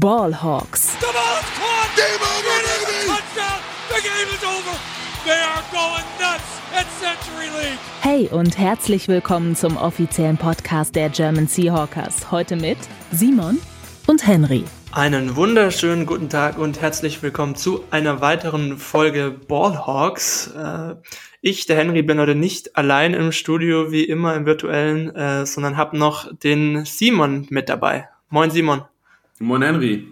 Ballhawks. Hey und herzlich willkommen zum offiziellen Podcast der German Seahawkers. Heute mit Simon und Henry. Einen wunderschönen guten Tag und herzlich willkommen zu einer weiteren Folge Ballhawks. Äh, ich, der Henry, bin heute nicht allein im Studio, wie immer im virtuellen, äh, sondern habe noch den Simon mit dabei. Moin Simon. Moin Henry.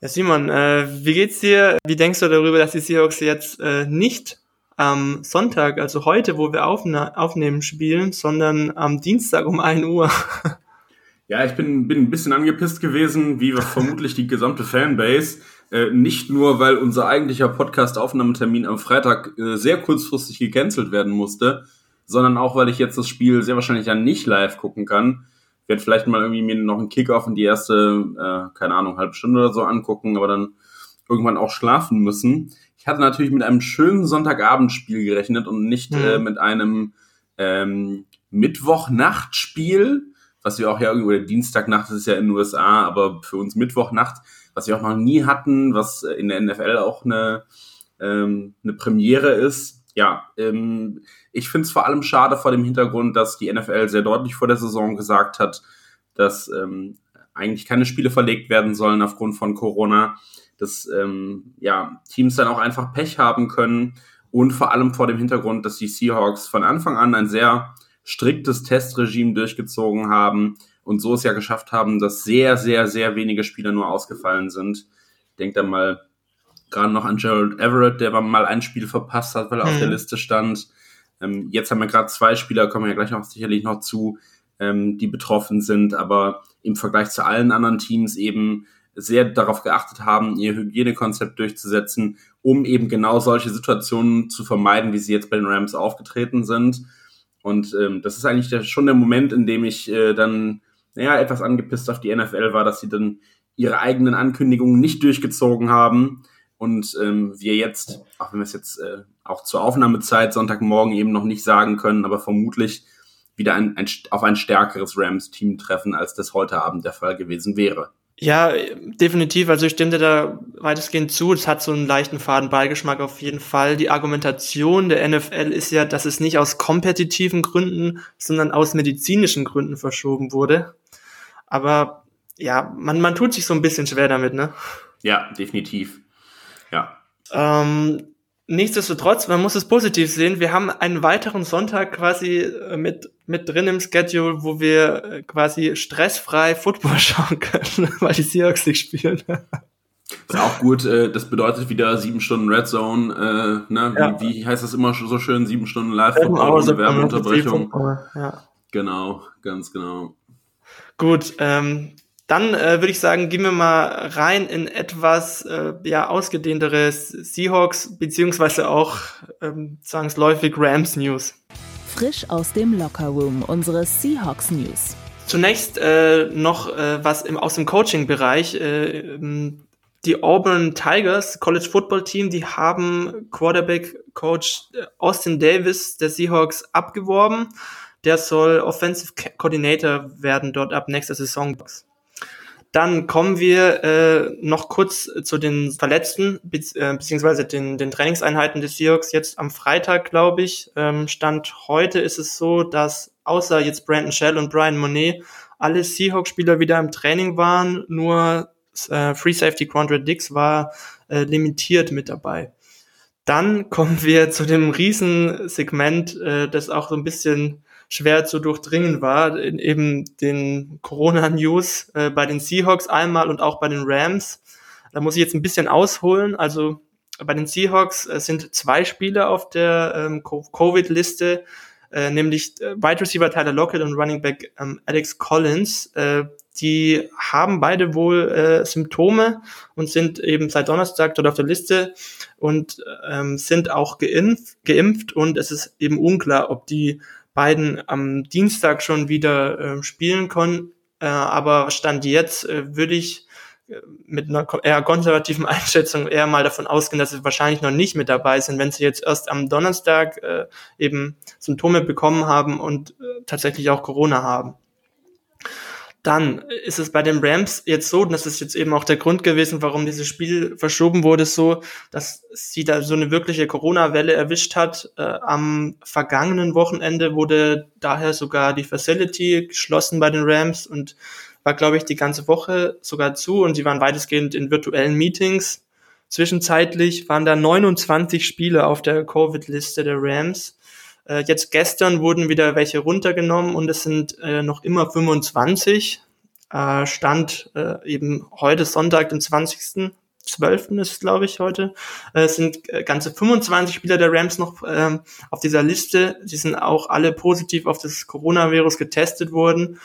Ja, Simon, äh, wie geht's dir? Wie denkst du darüber, dass die Seahawks jetzt äh, nicht am Sonntag, also heute, wo wir aufne aufnehmen, spielen, sondern am Dienstag um 1 Uhr? Ja, ich bin, bin ein bisschen angepisst gewesen, wie vermutlich die gesamte Fanbase. Äh, nicht nur, weil unser eigentlicher Podcast-Aufnahmetermin am Freitag äh, sehr kurzfristig gecancelt werden musste, sondern auch, weil ich jetzt das Spiel sehr wahrscheinlich ja nicht live gucken kann werde vielleicht mal irgendwie mir noch einen Kickoff in die erste, äh, keine Ahnung, halbe Stunde oder so angucken, aber dann irgendwann auch schlafen müssen. Ich hatte natürlich mit einem schönen Sonntagabendspiel gerechnet und nicht mhm. äh, mit einem ähm, Mittwochnachtspiel, was wir auch ja irgendwie, oder Dienstagnacht ist ja in den USA, aber für uns Mittwochnacht, was wir auch noch nie hatten, was in der NFL auch eine, ähm, eine Premiere ist ja, ähm, ich finde es vor allem schade vor dem Hintergrund, dass die NFL sehr deutlich vor der Saison gesagt hat, dass ähm, eigentlich keine Spiele verlegt werden sollen aufgrund von Corona, dass ähm, ja, Teams dann auch einfach Pech haben können und vor allem vor dem Hintergrund, dass die Seahawks von Anfang an ein sehr striktes Testregime durchgezogen haben und so es ja geschafft haben, dass sehr, sehr, sehr wenige Spieler nur ausgefallen sind. Ich denke da mal gerade noch an Gerald Everett, der mal ein Spiel verpasst hat, weil er mhm. auf der mhm. Liste stand. Ähm, jetzt haben wir gerade zwei Spieler, kommen ja gleich noch sicherlich noch zu, ähm, die betroffen sind, aber im Vergleich zu allen anderen Teams eben sehr darauf geachtet haben, ihr Hygienekonzept durchzusetzen, um eben genau solche Situationen zu vermeiden, wie sie jetzt bei den Rams aufgetreten sind. Und ähm, das ist eigentlich der, schon der Moment, in dem ich äh, dann naja, etwas angepisst auf die NFL war, dass sie dann ihre eigenen Ankündigungen nicht durchgezogen haben und ähm, wir jetzt, auch wenn wir es jetzt äh, auch zur Aufnahmezeit Sonntagmorgen eben noch nicht sagen können, aber vermutlich wieder ein, ein, auf ein stärkeres Rams-Team treffen, als das heute Abend der Fall gewesen wäre. Ja, definitiv. Also ich stimme dir da weitestgehend zu. Es hat so einen leichten Fadenbeigeschmack auf jeden Fall. Die Argumentation der NFL ist ja, dass es nicht aus kompetitiven Gründen, sondern aus medizinischen Gründen verschoben wurde. Aber ja, man, man tut sich so ein bisschen schwer damit, ne? Ja, definitiv. Ähm, nichtsdestotrotz, man muss es positiv sehen. Wir haben einen weiteren Sonntag quasi äh, mit, mit drin im Schedule, wo wir äh, quasi stressfrei Football schauen können, weil die Seahawks nicht spielen. Ist auch gut, äh, das bedeutet wieder sieben Stunden Red Zone, äh, ne? Ja. Wie, wie, heißt das immer so schön? Sieben Stunden Live-Football ohne Werbeunterbrechung. Ja. Genau, ganz genau. Gut, ähm, dann äh, würde ich sagen, gehen wir mal rein in etwas äh, ja, ausgedehnteres Seahawks beziehungsweise auch ähm, zwangsläufig Rams News. Frisch aus dem Lockerroom unsere Seahawks News. Zunächst äh, noch äh, was im, aus dem Coaching-Bereich. Äh, ähm, die Auburn Tigers College Football Team, die haben Quarterback Coach äh, Austin Davis der Seahawks abgeworben. Der soll Offensive Coordinator werden dort ab nächster Saison. Dann kommen wir äh, noch kurz zu den Verletzten, äh, beziehungsweise den, den Trainingseinheiten des Seahawks. Jetzt am Freitag, glaube ich, ähm, Stand heute ist es so, dass außer jetzt Brandon Shell und Brian Monet alle Seahawks-Spieler wieder im Training waren, nur äh, Free Safety Quandre Dix war äh, limitiert mit dabei. Dann kommen wir zu dem Riesensegment, äh, das auch so ein bisschen schwer zu durchdringen war, in eben den Corona-News äh, bei den Seahawks einmal und auch bei den Rams. Da muss ich jetzt ein bisschen ausholen. Also bei den Seahawks äh, sind zwei Spieler auf der ähm, Covid-Liste, äh, nämlich äh, Wide Receiver Tyler Lockett und Running Back ähm, Alex Collins. Äh, die haben beide wohl äh, Symptome und sind eben seit Donnerstag dort auf der Liste und ähm, sind auch geimpft, geimpft und es ist eben unklar, ob die beiden am Dienstag schon wieder äh, spielen konnten. Äh, aber Stand jetzt äh, würde ich äh, mit einer eher konservativen Einschätzung eher mal davon ausgehen, dass sie wahrscheinlich noch nicht mit dabei sind, wenn sie jetzt erst am Donnerstag äh, eben Symptome bekommen haben und äh, tatsächlich auch Corona haben. Dann ist es bei den Rams jetzt so, und das ist jetzt eben auch der Grund gewesen, warum dieses Spiel verschoben wurde, so, dass sie da so eine wirkliche Corona-Welle erwischt hat. Äh, am vergangenen Wochenende wurde daher sogar die Facility geschlossen bei den Rams und war, glaube ich, die ganze Woche sogar zu und sie waren weitestgehend in virtuellen Meetings. Zwischenzeitlich waren da 29 Spiele auf der Covid-Liste der Rams. Äh, jetzt gestern wurden wieder welche runtergenommen und es sind äh, noch immer 25. Äh, Stand äh, eben heute Sonntag, den 20. 12. ist glaube ich heute, äh, sind äh, ganze 25 Spieler der Rams noch ähm, auf dieser Liste. Sie sind auch alle positiv auf das Coronavirus getestet worden.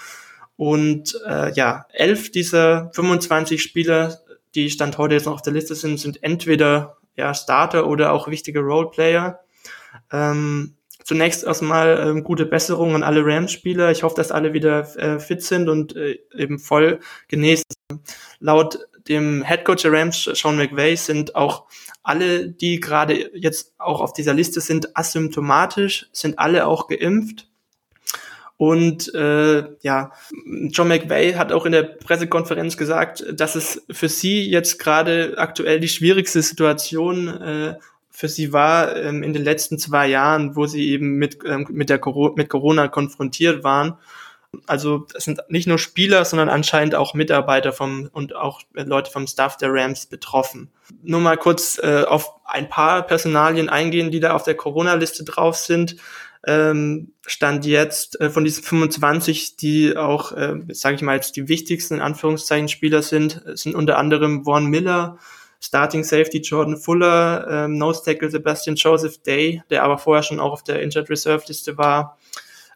Und äh, ja, elf dieser 25 Spieler, die Stand heute jetzt noch auf der Liste sind, sind entweder ja, Starter oder auch wichtige Roleplayer. Ähm, zunächst erstmal ähm, gute Besserung an alle Rams-Spieler. Ich hoffe, dass alle wieder äh, fit sind und äh, eben voll genesen. Laut dem Headcoach der Rams, Sean McVay, sind auch alle, die gerade jetzt auch auf dieser Liste sind, asymptomatisch, sind alle auch geimpft. Und äh, ja, John McVay hat auch in der Pressekonferenz gesagt, dass es für sie jetzt gerade aktuell die schwierigste Situation äh, für sie war ähm, in den letzten zwei Jahren, wo sie eben mit, ähm, mit, der Coro mit Corona konfrontiert waren. Also es sind nicht nur Spieler, sondern anscheinend auch Mitarbeiter vom und auch Leute vom Staff der Rams betroffen. Nur mal kurz äh, auf ein paar Personalien eingehen, die da auf der Corona-Liste drauf sind. Ähm, stand jetzt äh, von diesen 25, die auch, äh, sage ich mal jetzt die wichtigsten in Anführungszeichen Spieler sind, sind unter anderem Vaughn Miller, Starting Safety Jordan Fuller, ähm, Nose Tackle Sebastian Joseph Day, der aber vorher schon auch auf der Injured Reserve Liste war,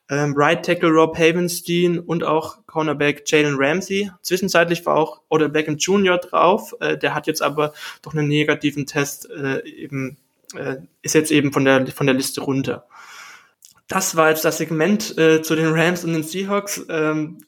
ähm, Right Tackle Rob Havenstein und auch Cornerback Jalen Ramsey. Zwischenzeitlich war auch Odell Beckham Jr. drauf, äh, der hat jetzt aber durch einen negativen Test äh, eben äh, ist jetzt eben von der von der Liste runter. Das war jetzt das Segment äh, zu den Rams und den Seahawks. Ähm,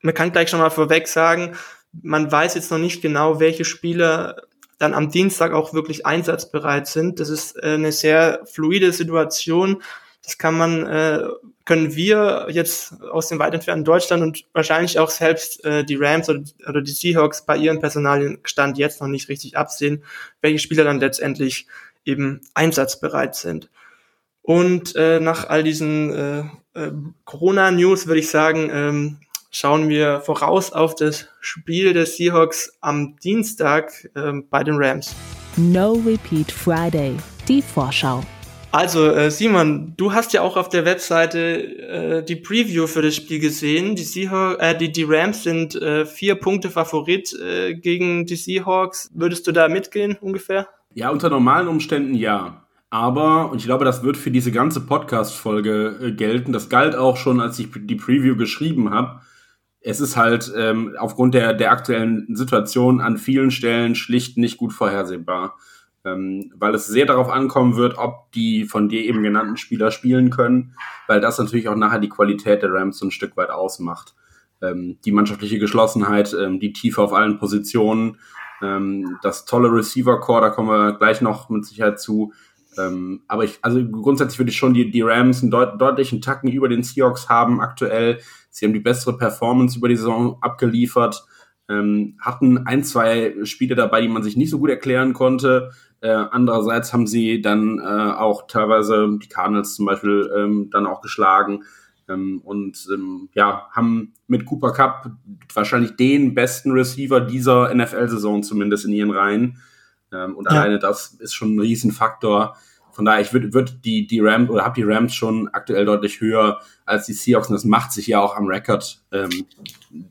man kann gleich schon mal vorweg sagen, man weiß jetzt noch nicht genau, welche Spieler dann am Dienstag auch wirklich einsatzbereit sind. Das ist äh, eine sehr fluide Situation. Das kann man, äh, können wir jetzt aus dem weit entfernten Deutschland und wahrscheinlich auch selbst äh, die Rams oder, die Seahawks bei ihren Personalienstand jetzt noch nicht richtig absehen, welche Spieler dann letztendlich eben einsatzbereit sind. Und äh, nach all diesen äh, äh, Corona-News würde ich sagen, ähm, schauen wir voraus auf das Spiel der Seahawks am Dienstag äh, bei den Rams. No Repeat Friday, die Vorschau. Also äh, Simon, du hast ja auch auf der Webseite äh, die Preview für das Spiel gesehen. Die, Seahawks, äh, die, die Rams sind äh, vier Punkte Favorit äh, gegen die Seahawks. Würdest du da mitgehen ungefähr? Ja, unter normalen Umständen ja. Aber, und ich glaube, das wird für diese ganze Podcast-Folge äh, gelten, das galt auch schon, als ich die Preview geschrieben habe, es ist halt ähm, aufgrund der, der aktuellen Situation an vielen Stellen schlicht nicht gut vorhersehbar. Ähm, weil es sehr darauf ankommen wird, ob die von dir eben genannten Spieler spielen können, weil das natürlich auch nachher die Qualität der Rams so ein Stück weit ausmacht. Ähm, die mannschaftliche Geschlossenheit, ähm, die Tiefe auf allen Positionen, ähm, das tolle Receiver-Core, da kommen wir gleich noch mit Sicherheit zu. Ähm, aber ich, also grundsätzlich würde ich schon die, die Rams einen deut deutlichen Tacken über den Seahawks haben aktuell. Sie haben die bessere Performance über die Saison abgeliefert, ähm, hatten ein, zwei Spiele dabei, die man sich nicht so gut erklären konnte. Äh, andererseits haben sie dann äh, auch teilweise die Cardinals zum Beispiel ähm, dann auch geschlagen ähm, und ähm, ja, haben mit Cooper Cup wahrscheinlich den besten Receiver dieser NFL-Saison zumindest in ihren Reihen. Ähm, und ja. alleine das ist schon ein Riesenfaktor. Von daher, ich würde würd die, die Rams oder habe die Rams schon aktuell deutlich höher als die Seahawks und das macht sich ja auch am Rekord ähm,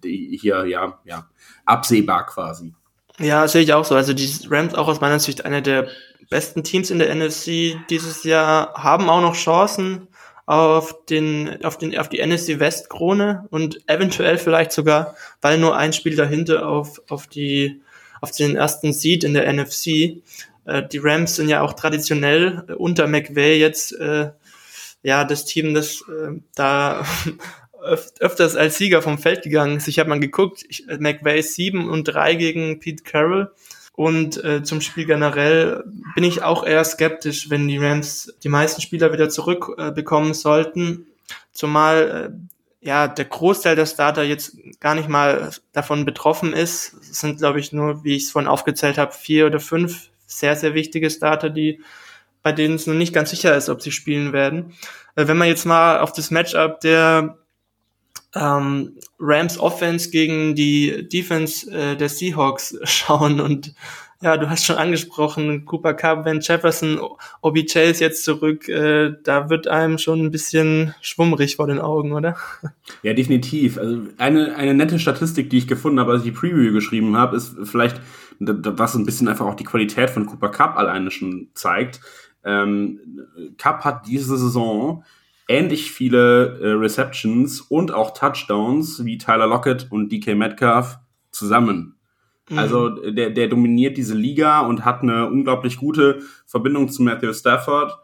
hier ja, ja absehbar quasi. Ja, sehe ich auch so. Also die Rams auch aus meiner Sicht eine der besten Teams in der NFC dieses Jahr haben auch noch Chancen auf den auf den auf die NFC West Krone und eventuell vielleicht sogar, weil nur ein Spiel dahinter auf auf die auf den ersten Seed in der NFC. Äh, die Rams sind ja auch traditionell äh, unter McVay jetzt äh, ja das Team, das äh, da öf öfters als Sieger vom Feld gegangen ist. Ich habe mal geguckt, ich, äh, McVay 7 und 3 gegen Pete Carroll. Und äh, zum Spiel generell bin ich auch eher skeptisch, wenn die Rams die meisten Spieler wieder zurückbekommen äh, sollten. Zumal äh, ja, der Großteil der Starter jetzt gar nicht mal davon betroffen ist. Es sind, glaube ich, nur, wie ich es vorhin aufgezählt habe, vier oder fünf sehr, sehr wichtige Starter, die bei denen es noch nicht ganz sicher ist, ob sie spielen werden. Äh, wenn man jetzt mal auf das Matchup der ähm, Rams Offense gegen die Defense äh, der Seahawks schauen und ja, du hast schon angesprochen, Cooper Cup, Ben Jefferson, OBJ ist jetzt zurück, äh, da wird einem schon ein bisschen schwummrig vor den Augen, oder? Ja, definitiv. Also eine, eine nette Statistik, die ich gefunden habe, als ich die Preview geschrieben habe, ist vielleicht, was ein bisschen einfach auch die Qualität von Cooper Cup alleine schon zeigt. Ähm, Cup hat diese Saison ähnlich viele äh, Receptions und auch Touchdowns wie Tyler Lockett und DK Metcalf zusammen. Mhm. Also der, der dominiert diese Liga und hat eine unglaublich gute Verbindung zu Matthew Stafford.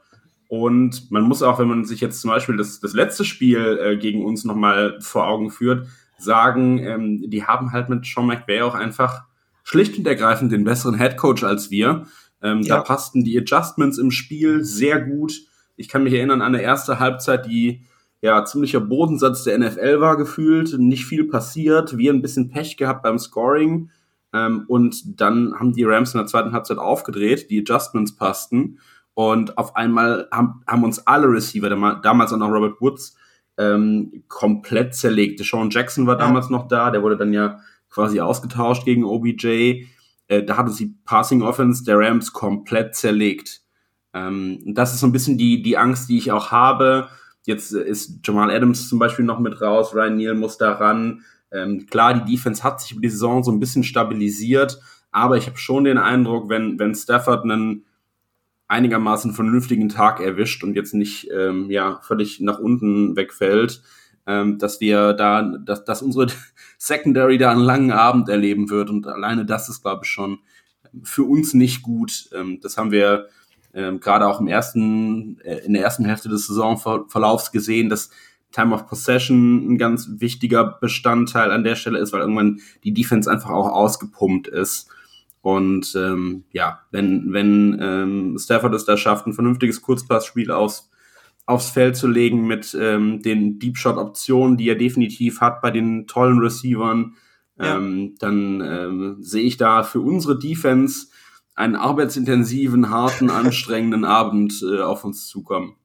Und man muss auch, wenn man sich jetzt zum Beispiel das, das letzte Spiel äh, gegen uns nochmal vor Augen führt, sagen, ähm, die haben halt mit Sean McVay auch einfach schlicht und ergreifend den besseren Head Coach als wir. Ähm, ja. Da passten die Adjustments im Spiel sehr gut. Ich kann mich erinnern an eine erste Halbzeit, die ja ziemlicher Bodensatz der NFL war gefühlt, nicht viel passiert, wir ein bisschen Pech gehabt beim Scoring. Ähm, und dann haben die Rams in der zweiten Halbzeit aufgedreht, die Adjustments passten. Und auf einmal haben, haben uns alle Receiver, damals auch noch Robert Woods, ähm, komplett zerlegt. Sean Jackson war damals noch da, der wurde dann ja quasi ausgetauscht gegen OBJ. Äh, da hat uns die Passing Offense der Rams komplett zerlegt. Ähm, das ist so ein bisschen die, die Angst, die ich auch habe. Jetzt ist Jamal Adams zum Beispiel noch mit raus, Ryan Neal muss da ran. Ähm, klar, die Defense hat sich über die Saison so ein bisschen stabilisiert, aber ich habe schon den Eindruck, wenn, wenn Stafford einen einigermaßen vernünftigen Tag erwischt und jetzt nicht ähm, ja, völlig nach unten wegfällt, ähm, dass wir da, dass, dass unsere Secondary da einen langen Abend erleben wird. Und alleine das ist, glaube ich, schon für uns nicht gut. Ähm, das haben wir ähm, gerade auch im ersten, äh, in der ersten Hälfte des Saisonverlaufs gesehen, dass Time of Possession ein ganz wichtiger Bestandteil an der Stelle ist, weil irgendwann die Defense einfach auch ausgepumpt ist. Und ähm, ja, wenn, wenn ähm, Stafford es da schafft, ein vernünftiges Kurzpassspiel aus, aufs Feld zu legen mit ähm, den Deep Shot-Optionen, die er definitiv hat bei den tollen Receivern, ja. ähm, dann ähm, sehe ich da für unsere Defense einen arbeitsintensiven, harten, anstrengenden Abend äh, auf uns zukommen.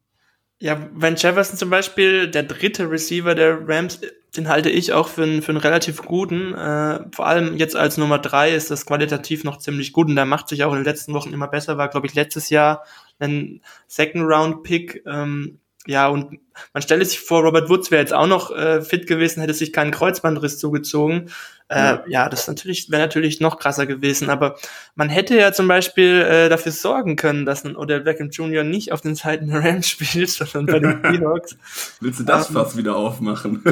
Ja, Van Jefferson zum Beispiel, der dritte Receiver der Rams, den halte ich auch für einen, für einen relativ guten. Äh, vor allem jetzt als Nummer drei ist das qualitativ noch ziemlich gut und der macht sich auch in den letzten Wochen immer besser. War, glaube ich, letztes Jahr ein Second-Round-Pick. Ähm, ja, und man stelle sich vor, Robert Woods wäre jetzt auch noch äh, fit gewesen, hätte sich keinen Kreuzbandriss zugezogen. Äh, ja. ja, das natürlich wäre natürlich noch krasser gewesen. Aber man hätte ja zum Beispiel äh, dafür sorgen können, dass ein Odell Beckham Jr. nicht auf den Seiten der Rams spielt, sondern bei den Seahawks. Willst du das ähm, fast wieder aufmachen?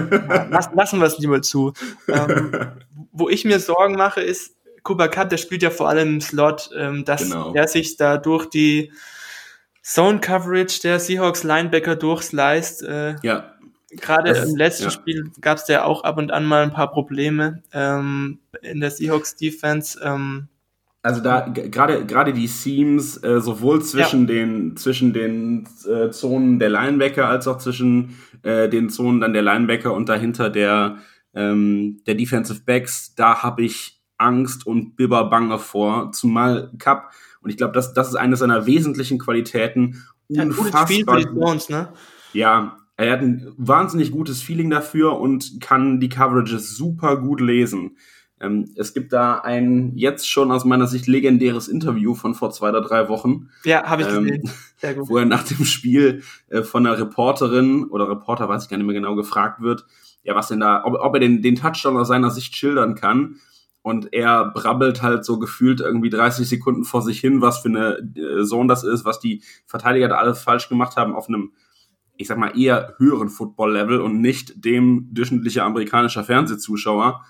lass, lassen wir es lieber zu. Ähm, wo ich mir Sorgen mache, ist, Cooper Cut, der spielt ja vor allem im Slot, ähm, dass genau. er sich da durch die Zone Coverage der Seahawks Linebacker durchsliced. Äh, ja. Gerade im letzten ja. Spiel gab es ja auch ab und an mal ein paar Probleme ähm, in der Seahawks Defense. Ähm, also da gerade gerade die Seams äh, sowohl zwischen ja. den zwischen den äh, Zonen der Linebacker als auch zwischen äh, den Zonen dann der Linebacker und dahinter der ähm, der Defensive Backs, da habe ich Angst und Bibber Bange vor, zumal Cup und ich glaube, das, das ist eine seiner wesentlichen Qualitäten. Unfassbar. Spiel für die Stones, ne? Ja, er hat ein wahnsinnig gutes Feeling dafür und kann die Coverages super gut lesen. Ähm, es gibt da ein jetzt schon aus meiner Sicht legendäres Interview von vor zwei oder drei Wochen. Ja, habe ich gesehen. Ähm, Sehr gut. Wo er nach dem Spiel äh, von einer Reporterin oder Reporter, weiß ich gar nicht mehr genau, gefragt wird, ja, was denn da, ob, ob er den, den Touchdown aus seiner Sicht schildern kann und er brabbelt halt so gefühlt irgendwie 30 Sekunden vor sich hin, was für eine äh, Zone das ist, was die Verteidiger da alles falsch gemacht haben auf einem, ich sag mal, eher höheren Football-Level und nicht dem durchschnittlicher amerikanischer Fernsehzuschauer.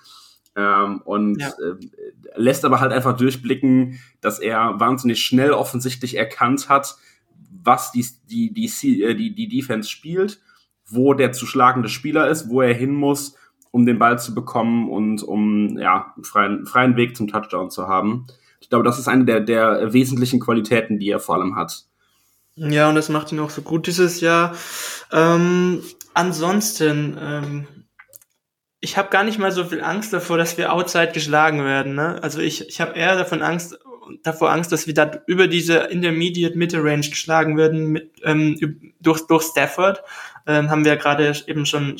Ähm, und ja. äh, lässt aber halt einfach durchblicken, dass er wahnsinnig schnell offensichtlich erkannt hat, was die, die, die, äh, die, die Defense spielt, wo der zu schlagende Spieler ist, wo er hin muss um den Ball zu bekommen und um ja, freien, freien Weg zum Touchdown zu haben. Ich glaube, das ist eine der, der wesentlichen Qualitäten, die er vor allem hat. Ja, und das macht ihn auch so gut dieses Jahr. Ähm, ansonsten, ähm, ich habe gar nicht mal so viel Angst davor, dass wir outside geschlagen werden. Ne? Also ich, ich habe eher davon Angst, davor Angst, dass wir da über diese Intermediate Mitte Range geschlagen werden mit, ähm, durch, durch Stafford. Ähm, haben wir ja gerade eben schon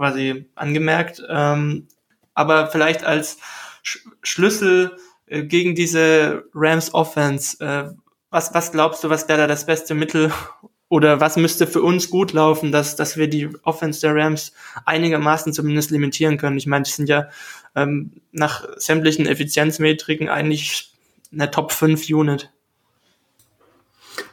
quasi angemerkt. Ähm, aber vielleicht als Sch Schlüssel äh, gegen diese Rams Offense, äh, was, was glaubst du, was wäre da das beste Mittel oder was müsste für uns gut laufen, dass, dass wir die Offense der Rams einigermaßen zumindest limitieren können? Ich meine, die sind ja ähm, nach sämtlichen Effizienzmetriken eigentlich eine Top 5 Unit.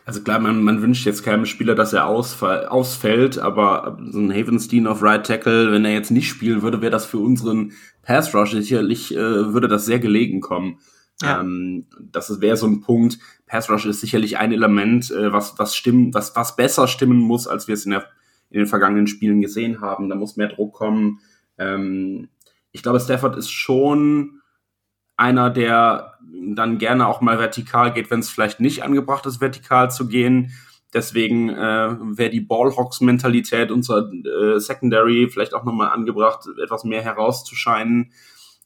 Also klar, man, man wünscht jetzt keinem Spieler, dass er ausfall, ausfällt, aber so ein Havenstein auf Right Tackle, wenn er jetzt nicht spielen würde, wäre das für unseren Pass Rush sicherlich, äh, würde das sehr gelegen kommen. Ja. Ähm, das wäre so ein Punkt. Pass Rush ist sicherlich ein Element, äh, was, was stimmen, was, was besser stimmen muss, als wir es in, der, in den vergangenen Spielen gesehen haben. Da muss mehr Druck kommen. Ähm, ich glaube, Stafford ist schon einer, der dann gerne auch mal vertikal geht, wenn es vielleicht nicht angebracht ist, vertikal zu gehen. Deswegen äh, wäre die Ballhawks-Mentalität unserer äh, Secondary vielleicht auch nochmal angebracht, etwas mehr herauszuscheinen.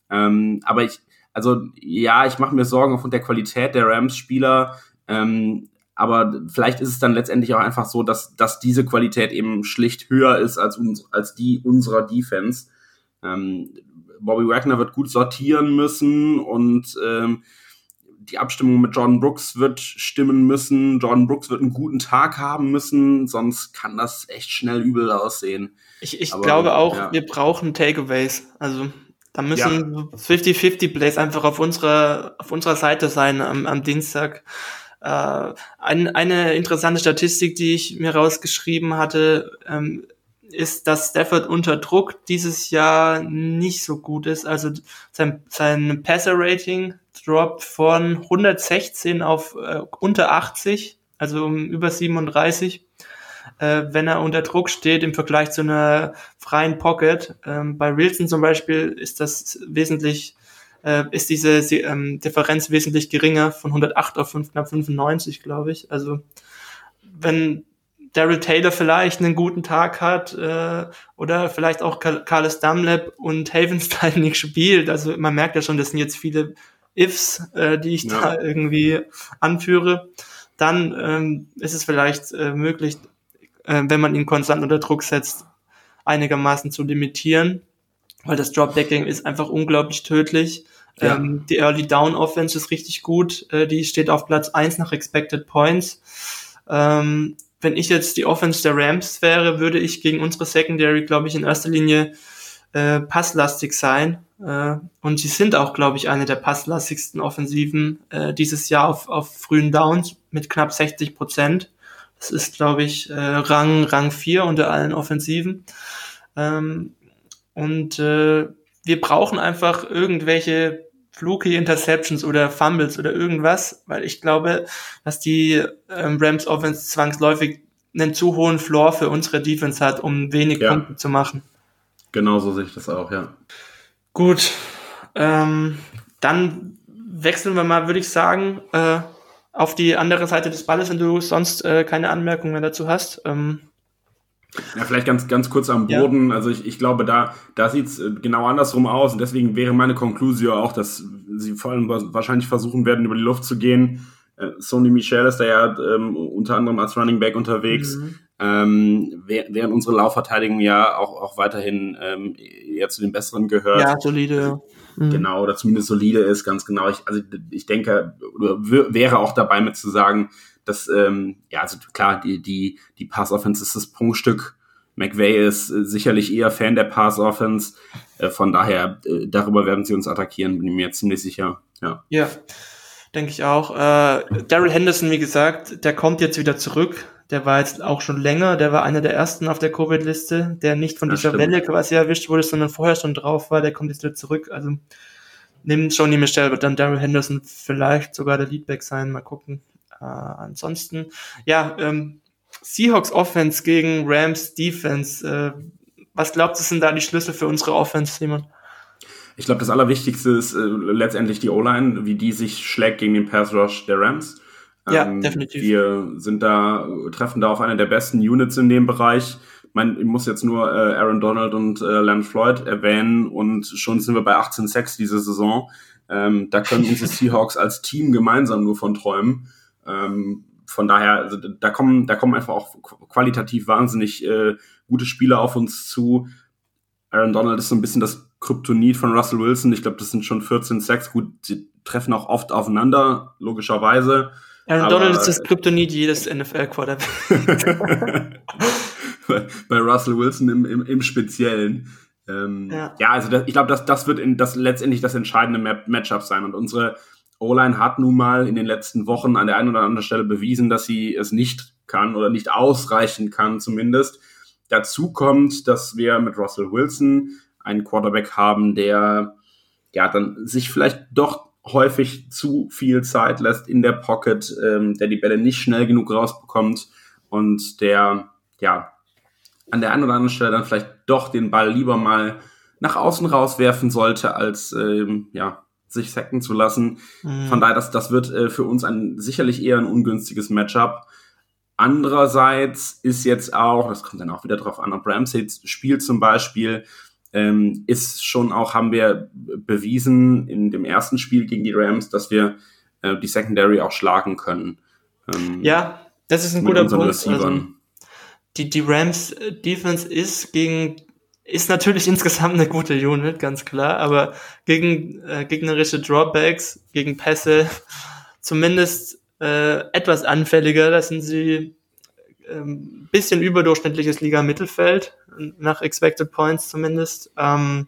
Ähm, aber ich, also ja, ich mache mir Sorgen aufgrund der Qualität der Rams-Spieler. Ähm, aber vielleicht ist es dann letztendlich auch einfach so, dass, dass diese Qualität eben schlicht höher ist als, uns, als die unserer Defense. Ähm, Bobby Wagner wird gut sortieren müssen und ähm, die Abstimmung mit Jordan Brooks wird stimmen müssen. Jordan Brooks wird einen guten Tag haben müssen, sonst kann das echt schnell übel aussehen. Ich, ich Aber, glaube auch, ja. wir brauchen Takeaways. Also da müssen 50-50 Plays einfach auf unserer, auf unserer Seite sein am, am Dienstag. Äh, ein, eine interessante Statistik, die ich mir rausgeschrieben hatte, ähm, ist, dass Stafford unter Druck dieses Jahr nicht so gut ist. Also sein, sein Passer-Rating droppt von 116 auf äh, unter 80, also um über 37, äh, wenn er unter Druck steht im Vergleich zu einer freien Pocket. Ähm, bei Wilson zum Beispiel ist das wesentlich äh, ist diese ähm, Differenz wesentlich geringer, von 108 auf 5, knapp 95, glaube ich. Also wenn Daryl Taylor vielleicht einen guten Tag hat äh, oder vielleicht auch Carlos Dunlap und Havenstein nicht spielt. Also man merkt ja schon, das sind jetzt viele Ifs, äh, die ich ja. da irgendwie anführe. Dann ähm, ist es vielleicht äh, möglich, äh, wenn man ihn konstant unter Druck setzt, einigermaßen zu limitieren, weil das Dropbacking ist einfach unglaublich tödlich. Ja. Ähm, die Early Down Offense ist richtig gut, äh, die steht auf Platz eins nach Expected Points. Ähm, wenn ich jetzt die Offense der Rams wäre, würde ich gegen unsere Secondary, glaube ich, in erster Linie äh, passlastig sein. Äh, und sie sind auch, glaube ich, eine der passlastigsten Offensiven äh, dieses Jahr auf, auf frühen Downs mit knapp 60 Prozent. Das ist, glaube ich, äh, Rang, Rang 4 unter allen Offensiven. Ähm, und äh, wir brauchen einfach irgendwelche fluky Interceptions oder Fumbles oder irgendwas, weil ich glaube, dass die ähm, Rams Offense zwangsläufig einen zu hohen Floor für unsere Defense hat, um wenig ja. Punkte zu machen. Genau so sehe ich das auch, ja. Gut, ähm, dann wechseln wir mal, würde ich sagen, äh, auf die andere Seite des Balles, wenn du sonst äh, keine Anmerkungen mehr dazu hast. Ähm, ja, vielleicht ganz, ganz kurz am Boden. Ja. Also ich, ich glaube, da, da sieht es äh, genau andersrum aus. Und deswegen wäre meine Konklusion auch, dass sie vor allem wahrscheinlich versuchen werden, über die Luft zu gehen. Äh, Sony Michel ist da ja ähm, unter anderem als Running Back unterwegs. Mhm. Ähm, während unsere Laufverteidigung ja auch, auch weiterhin ähm, eher zu den Besseren gehört. Ja, solide. Mhm. Genau, oder zumindest solide ist, ganz genau. Ich, also ich denke, oder wäre auch dabei mit zu sagen, dass, ähm, ja, also klar, die, die, die Pass-Offense ist das Prunkstück. McVay ist äh, sicherlich eher Fan der Pass-Offense. Äh, von daher, äh, darüber werden sie uns attackieren, bin ich mir ziemlich sicher. Ja. Ja, denke ich auch. Äh, Daryl Henderson, wie gesagt, der kommt jetzt wieder zurück. Der war jetzt auch schon länger, der war einer der ersten auf der Covid-Liste, der nicht von dieser Welle quasi erwischt wurde, sondern vorher schon drauf war, der kommt jetzt wieder zurück. Also nimmt Johnny Michelle, wird dann Daryl Henderson vielleicht sogar der Leadback sein, mal gucken. Äh, ansonsten, ja, ähm, Seahawks Offense gegen Rams Defense. Äh, was glaubt ihr, sind da die Schlüssel für unsere Offense, Simon? Ich glaube, das Allerwichtigste ist äh, letztendlich die O-Line, wie die sich schlägt gegen den Pass Rush der Rams. Ja, ähm, definitiv. Wir sind da, treffen da auf eine der besten Units in dem Bereich. Ich, mein, ich muss jetzt nur äh, Aaron Donald und äh, Leonard Floyd erwähnen und schon sind wir bei 18-6 diese Saison. Ähm, da können unsere Seahawks als Team gemeinsam nur von träumen. Ähm, von daher, also da kommen, da kommen einfach auch qualitativ wahnsinnig äh, gute Spieler auf uns zu. Aaron Donald ist so ein bisschen das Kryptonit von Russell Wilson. Ich glaube, das sind schon 14 Sacks. Gut, sie treffen auch oft aufeinander, logischerweise. Aaron Donald ist das Kryptonit jedes NFL-Quarterback. bei Russell Wilson im, im, im Speziellen. Ähm, ja. ja. also das, ich glaube, das, das wird in, das letztendlich das entscheidende Matchup sein. Und unsere O-Line hat nun mal in den letzten Wochen an der einen oder anderen Stelle bewiesen, dass sie es nicht kann oder nicht ausreichen kann zumindest. Dazu kommt, dass wir mit Russell Wilson einen Quarterback haben, der ja dann sich vielleicht doch häufig zu viel Zeit lässt in der Pocket, ähm, der die Bälle nicht schnell genug rausbekommt und der ja an der einen oder anderen Stelle dann vielleicht doch den Ball lieber mal nach außen rauswerfen sollte, als ähm, ja, sich sacken zu lassen. Mhm. Von daher, das, das wird äh, für uns ein sicherlich eher ein ungünstiges Matchup. Andererseits ist jetzt auch, das kommt dann auch wieder drauf an, ob Ramsey spielt zum Beispiel, ähm, ist schon auch, haben wir bewiesen in dem ersten Spiel gegen die Rams, dass wir äh, die Secondary auch schlagen können. Ähm, ja, das ist ein guter Punkt. Also, die, die Rams Defense ist gegen ist natürlich insgesamt eine gute Unit, ganz klar, aber gegen äh, gegnerische Drawbacks, gegen Pässe zumindest äh, etwas anfälliger. Da sind sie ähm, bisschen überdurchschnittliches Liga-Mittelfeld, nach Expected Points zumindest. Ähm,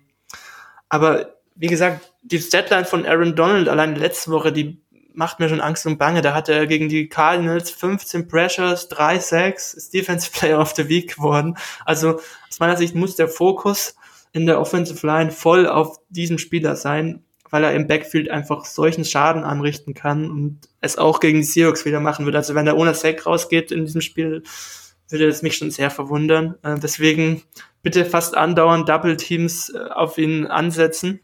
aber wie gesagt, die Statline von Aaron Donald allein letzte Woche, die macht mir schon Angst und Bange. Da hat er gegen die Cardinals 15 Pressures, 3 Sacks, ist Defense Player of the Week geworden. Also aus meiner Sicht muss der Fokus in der Offensive Line voll auf diesem Spieler sein, weil er im Backfield einfach solchen Schaden anrichten kann und es auch gegen die Seahawks wieder machen wird. Also wenn er ohne Sack rausgeht in diesem Spiel, würde das mich schon sehr verwundern. Äh, deswegen bitte fast andauernd Double Teams äh, auf ihn ansetzen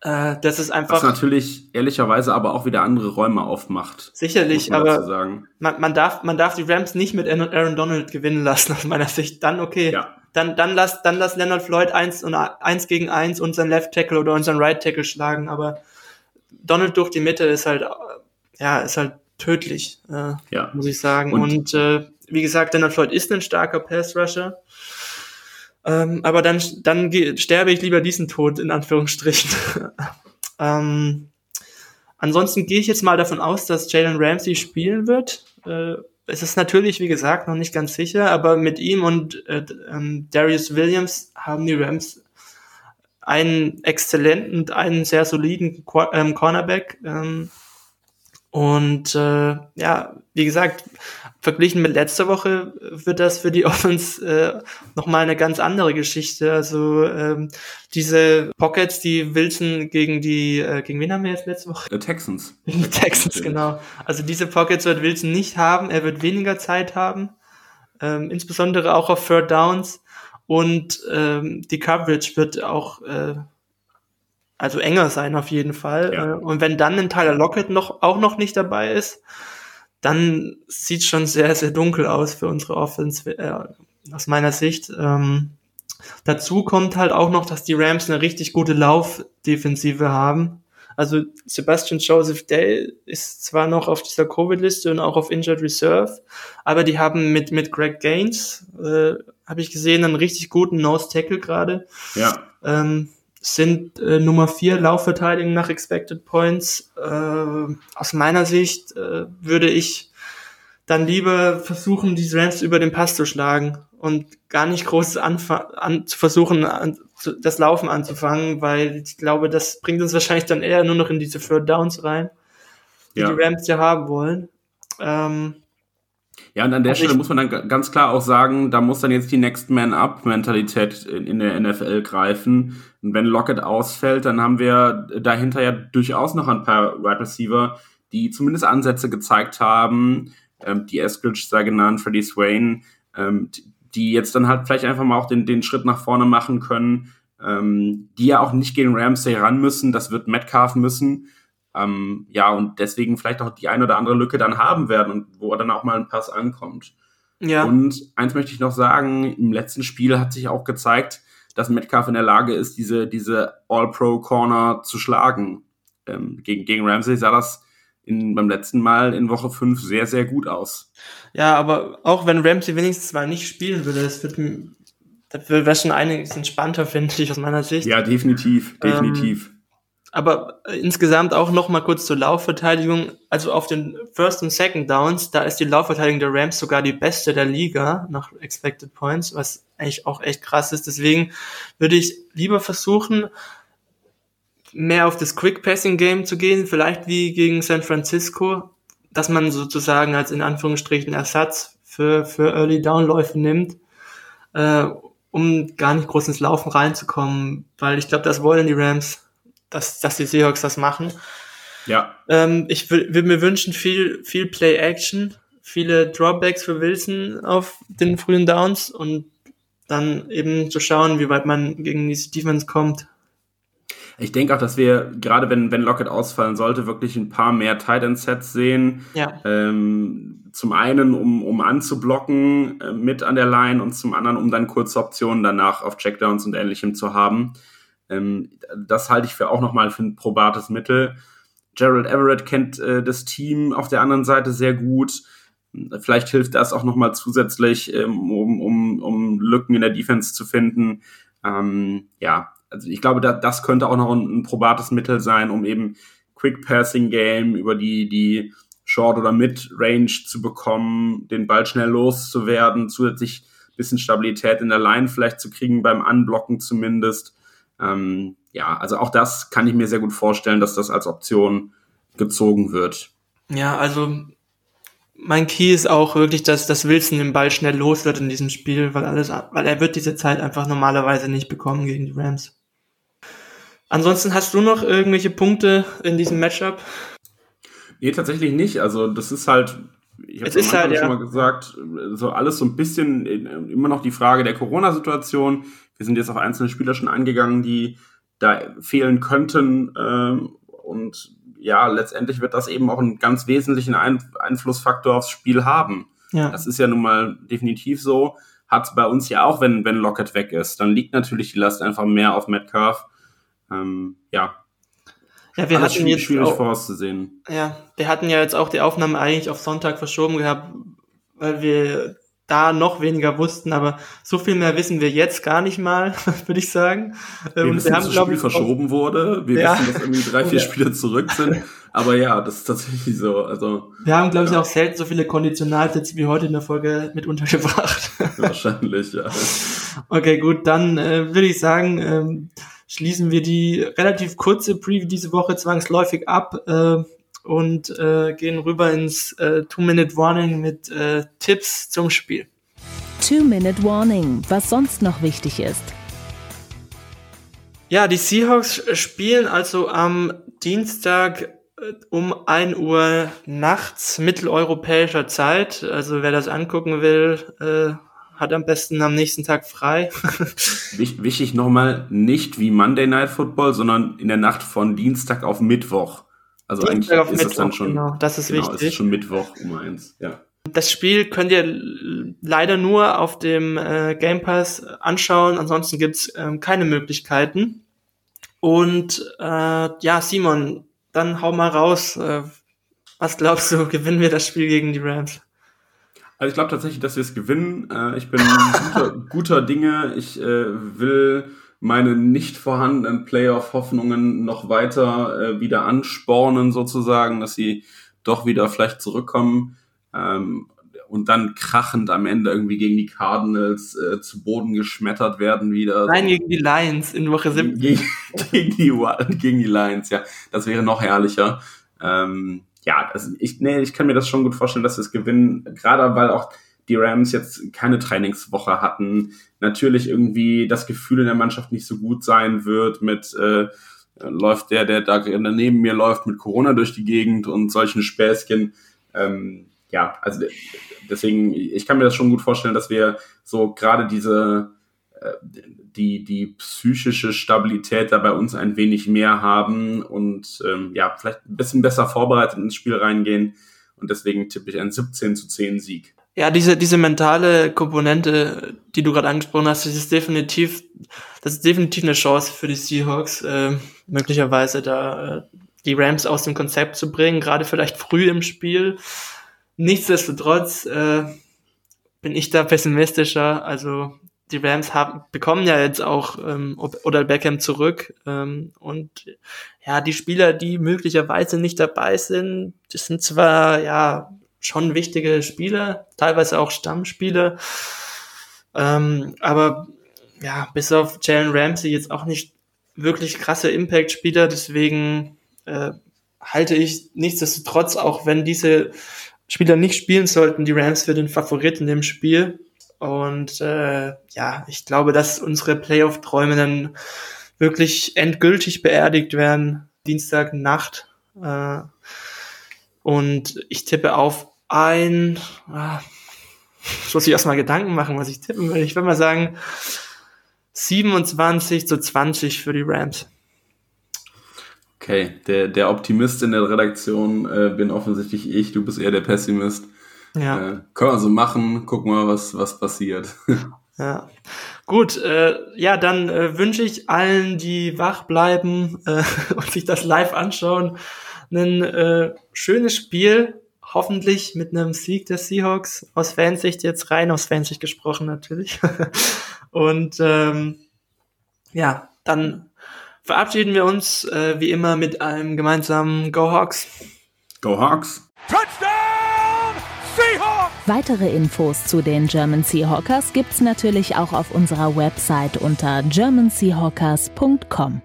äh, das ist einfach. Was natürlich ehrlicherweise aber auch wieder andere Räume aufmacht. Sicherlich, aber man, man, darf, man darf die Rams nicht mit Aaron Donald gewinnen lassen, aus meiner Sicht. Dann okay. Ja. Dann, dann lass, dann lass Leonard Floyd eins und eins gegen eins unseren Left Tackle oder unseren Right Tackle schlagen, aber Donald durch die Mitte ist halt, ja, ist halt tödlich, äh, ja. muss ich sagen. Und, und äh, wie gesagt, Leonard Floyd ist ein starker Pass Rusher. Ähm, aber dann, dann sterbe ich lieber diesen Tod, in Anführungsstrichen. ähm, ansonsten gehe ich jetzt mal davon aus, dass Jalen Ramsey spielen wird. Äh, es ist natürlich, wie gesagt, noch nicht ganz sicher, aber mit ihm und äh, ähm, Darius Williams haben die Rams einen exzellenten und einen sehr soliden Qu ähm, Cornerback. Ähm, und äh, ja, wie gesagt, verglichen mit letzter Woche wird das für die Offense äh, nochmal eine ganz andere Geschichte. Also ähm, diese Pockets, die Wilson gegen die, äh, gegen wen haben wir jetzt letzte Woche? The Texans. Die Texans, genau. Also diese Pockets wird Wilson nicht haben. Er wird weniger Zeit haben, ähm, insbesondere auch auf Third Downs. Und ähm, die Coverage wird auch äh, also enger sein auf jeden Fall. Ja. Äh, und wenn dann ein Tyler Lockett noch auch noch nicht dabei ist, dann sieht schon sehr, sehr dunkel aus für unsere Offense, äh, aus meiner Sicht. Ähm, dazu kommt halt auch noch, dass die Rams eine richtig gute Laufdefensive haben. Also Sebastian Joseph Day ist zwar noch auf dieser Covid-Liste und auch auf Injured Reserve, aber die haben mit, mit Greg Gaines, äh, habe ich gesehen, einen richtig guten Nose-Tackle gerade. Ja. Ähm, sind äh, Nummer vier Laufverteidigung nach Expected Points. Äh, aus meiner Sicht äh, würde ich dann lieber versuchen, die Rams über den Pass zu schlagen und gar nicht groß anfa an, zu versuchen, an, zu, das Laufen anzufangen, weil ich glaube, das bringt uns wahrscheinlich dann eher nur noch in diese Third Downs rein, die ja. die Rams ja haben wollen. Ähm, ja, und an der also Stelle muss man dann ganz klar auch sagen, da muss dann jetzt die Next Man Up Mentalität in, in, der NFL greifen. Und wenn Lockett ausfällt, dann haben wir dahinter ja durchaus noch ein paar Wide right Receiver, die zumindest Ansätze gezeigt haben. Ähm, die Eskridge sei genannt, Freddie Swain, ähm, die jetzt dann halt vielleicht einfach mal auch den, den Schritt nach vorne machen können, ähm, die ja auch nicht gegen Ramsey ran müssen. Das wird Metcalf müssen. Ähm, ja, und deswegen vielleicht auch die ein oder andere Lücke dann haben werden und wo dann auch mal ein Pass ankommt. Ja. Und eins möchte ich noch sagen, im letzten Spiel hat sich auch gezeigt, dass Metcalf in der Lage ist, diese, diese All-Pro-Corner zu schlagen. Ähm, gegen, gegen Ramsey sah das in, beim letzten Mal in Woche 5 sehr, sehr gut aus. Ja, aber auch wenn Ramsey wenigstens mal nicht spielen würde, das wird, das wäre schon einiges entspannter, finde ich, aus meiner Sicht. Ja, definitiv, definitiv. Ähm, aber insgesamt auch noch mal kurz zur Laufverteidigung. Also auf den First und Second Downs, da ist die Laufverteidigung der Rams sogar die beste der Liga nach Expected Points, was eigentlich auch echt krass ist. Deswegen würde ich lieber versuchen, mehr auf das Quick Passing Game zu gehen, vielleicht wie gegen San Francisco, dass man sozusagen als in Anführungsstrichen Ersatz für, für Early Downläufe nimmt, äh, um gar nicht groß ins Laufen reinzukommen, weil ich glaube, das wollen die Rams dass, dass die Seahawks das machen. Ja. Ähm, ich würde mir wünschen, viel, viel Play-Action, viele Dropbacks für Wilson auf den frühen Downs und dann eben zu schauen, wie weit man gegen diese Defense kommt. Ich denke auch, dass wir, gerade wenn, wenn Lockett ausfallen sollte, wirklich ein paar mehr Tight End Sets sehen. Ja. Ähm, zum einen, um, um anzublocken äh, mit an der Line und zum anderen, um dann kurze Optionen danach auf Checkdowns und ähnlichem zu haben. Ähm, das halte ich für auch nochmal für ein probates Mittel. Gerald Everett kennt äh, das Team auf der anderen Seite sehr gut. Vielleicht hilft das auch nochmal zusätzlich, ähm, um, um, um Lücken in der Defense zu finden. Ähm, ja, also ich glaube, da, das könnte auch noch ein, ein probates Mittel sein, um eben Quick Passing Game über die, die Short- oder Mid-Range zu bekommen, den Ball schnell loszuwerden, zusätzlich bisschen Stabilität in der Line vielleicht zu kriegen, beim Anblocken zumindest. Ähm, ja, also auch das kann ich mir sehr gut vorstellen, dass das als Option gezogen wird. Ja, also mein Key ist auch wirklich, dass, dass Wilson den Ball schnell los wird in diesem Spiel, weil alles, weil er wird diese Zeit einfach normalerweise nicht bekommen gegen die Rams. Ansonsten hast du noch irgendwelche Punkte in diesem Matchup? Nee, tatsächlich nicht. Also das ist halt, ich habe es halt, ja. schon mal gesagt, so alles so ein bisschen immer noch die Frage der Corona-Situation. Wir sind jetzt auf einzelne Spieler schon angegangen, die da fehlen könnten. Ähm, und ja, letztendlich wird das eben auch einen ganz wesentlichen Ein Einflussfaktor aufs Spiel haben. Ja. Das ist ja nun mal definitiv so. Hat bei uns ja auch, wenn, wenn Lockett weg ist, dann liegt natürlich die Last einfach mehr auf Metcalf. Ähm, ja. Ja, wir Alles hatten jetzt schwierig auch, vorauszusehen. Ja, wir hatten ja jetzt auch die Aufnahme eigentlich auf Sonntag verschoben gehabt, weil wir da noch weniger wussten, aber so viel mehr wissen wir jetzt gar nicht mal, würde ich sagen. Wir und wissen, wir haben, dass das Spiel verschoben wurde. Wir ja. wissen, dass irgendwie drei, vier Spieler zurück sind. Aber ja, das ist tatsächlich so. Also wir haben, glaube ich, auch selten so viele Konditionalsets wie heute in der Folge mit untergebracht. Wahrscheinlich, ja. Okay, gut, dann äh, würde ich sagen, ähm, schließen wir die relativ kurze Preview diese Woche zwangsläufig ab. Äh, und äh, gehen rüber ins äh, Two-Minute-Warning mit äh, Tipps zum Spiel. Two-Minute-Warning, was sonst noch wichtig ist. Ja, die Seahawks spielen also am Dienstag äh, um 1 Uhr nachts mitteleuropäischer Zeit. Also wer das angucken will, äh, hat am besten am nächsten Tag frei. Wichtig nochmal, nicht wie Monday Night Football, sondern in der Nacht von Dienstag auf Mittwoch. Also Dienstag eigentlich ist Mittwoch, dann schon, genau, das ist genau, wichtig. Ist schon Mittwoch um eins, ja. Das Spiel könnt ihr leider nur auf dem äh, Game Pass anschauen, ansonsten gibt's ähm, keine Möglichkeiten. Und äh, ja, Simon, dann hau mal raus. Äh, was glaubst du, gewinnen wir das Spiel gegen die Rams? Also ich glaube tatsächlich, dass wir es gewinnen. Äh, ich bin guter, guter Dinge. Ich äh, will meine nicht vorhandenen Playoff-Hoffnungen noch weiter äh, wieder anspornen, sozusagen, dass sie doch wieder vielleicht zurückkommen ähm, und dann krachend am Ende irgendwie gegen die Cardinals äh, zu Boden geschmettert werden wieder. Nein, gegen die Lions in Woche 7. Gegen, gegen, die, gegen die Lions, ja. Das wäre noch herrlicher. Ähm, ja, also ich, nee, ich kann mir das schon gut vorstellen, dass wir es gewinnen, gerade weil auch die Rams jetzt keine Trainingswoche hatten, natürlich irgendwie das Gefühl in der Mannschaft nicht so gut sein wird mit äh, läuft der, der da neben mir läuft mit Corona durch die Gegend und solchen Späßchen. Ähm, ja, also deswegen, ich kann mir das schon gut vorstellen, dass wir so gerade diese die, die psychische Stabilität da bei uns ein wenig mehr haben und ähm, ja, vielleicht ein bisschen besser vorbereitet ins Spiel reingehen. Und deswegen tippe ich einen 17 zu 10 Sieg. Ja, diese, diese mentale Komponente, die du gerade angesprochen hast, das ist definitiv, das ist definitiv eine Chance für die Seahawks, äh, möglicherweise da äh, die Rams aus dem Konzept zu bringen, gerade vielleicht früh im Spiel. Nichtsdestotrotz äh, bin ich da pessimistischer. Also die Rams haben, bekommen ja jetzt auch ähm, oder Beckham zurück ähm, und ja, die Spieler, die möglicherweise nicht dabei sind, das sind zwar ja schon wichtige Spieler, teilweise auch Stammspieler, ähm, aber ja, bis auf Jalen Ramsey jetzt auch nicht wirklich krasse Impact-Spieler, deswegen äh, halte ich nichtsdestotrotz, auch wenn diese Spieler nicht spielen sollten, die Rams für den Favoriten im Spiel. Und äh, ja, ich glaube, dass unsere Playoff-Träume dann wirklich endgültig beerdigt werden, Dienstagnacht. Äh, und ich tippe auf ein, ah, muss ich erstmal Gedanken machen, was ich tippen will. Ich würde mal sagen, 27 zu 20 für die Rams. Okay, der, der Optimist in der Redaktion äh, bin offensichtlich ich, du bist eher der Pessimist. Ja. Äh, können wir so machen, gucken wir mal, was, was passiert. Ja. Gut, äh, ja, dann äh, wünsche ich allen, die wach bleiben äh, und sich das live anschauen, ein äh, schönes Spiel, hoffentlich mit einem Sieg der Seahawks, aus Fansicht jetzt rein, aus Fansicht gesprochen natürlich. und ähm, ja, dann verabschieden wir uns äh, wie immer mit einem gemeinsamen Go Hawks. Go Hawks! Touchdown Seahawks! Weitere Infos zu den German Seahawkers gibt's natürlich auch auf unserer Website unter germanseahawkers.com.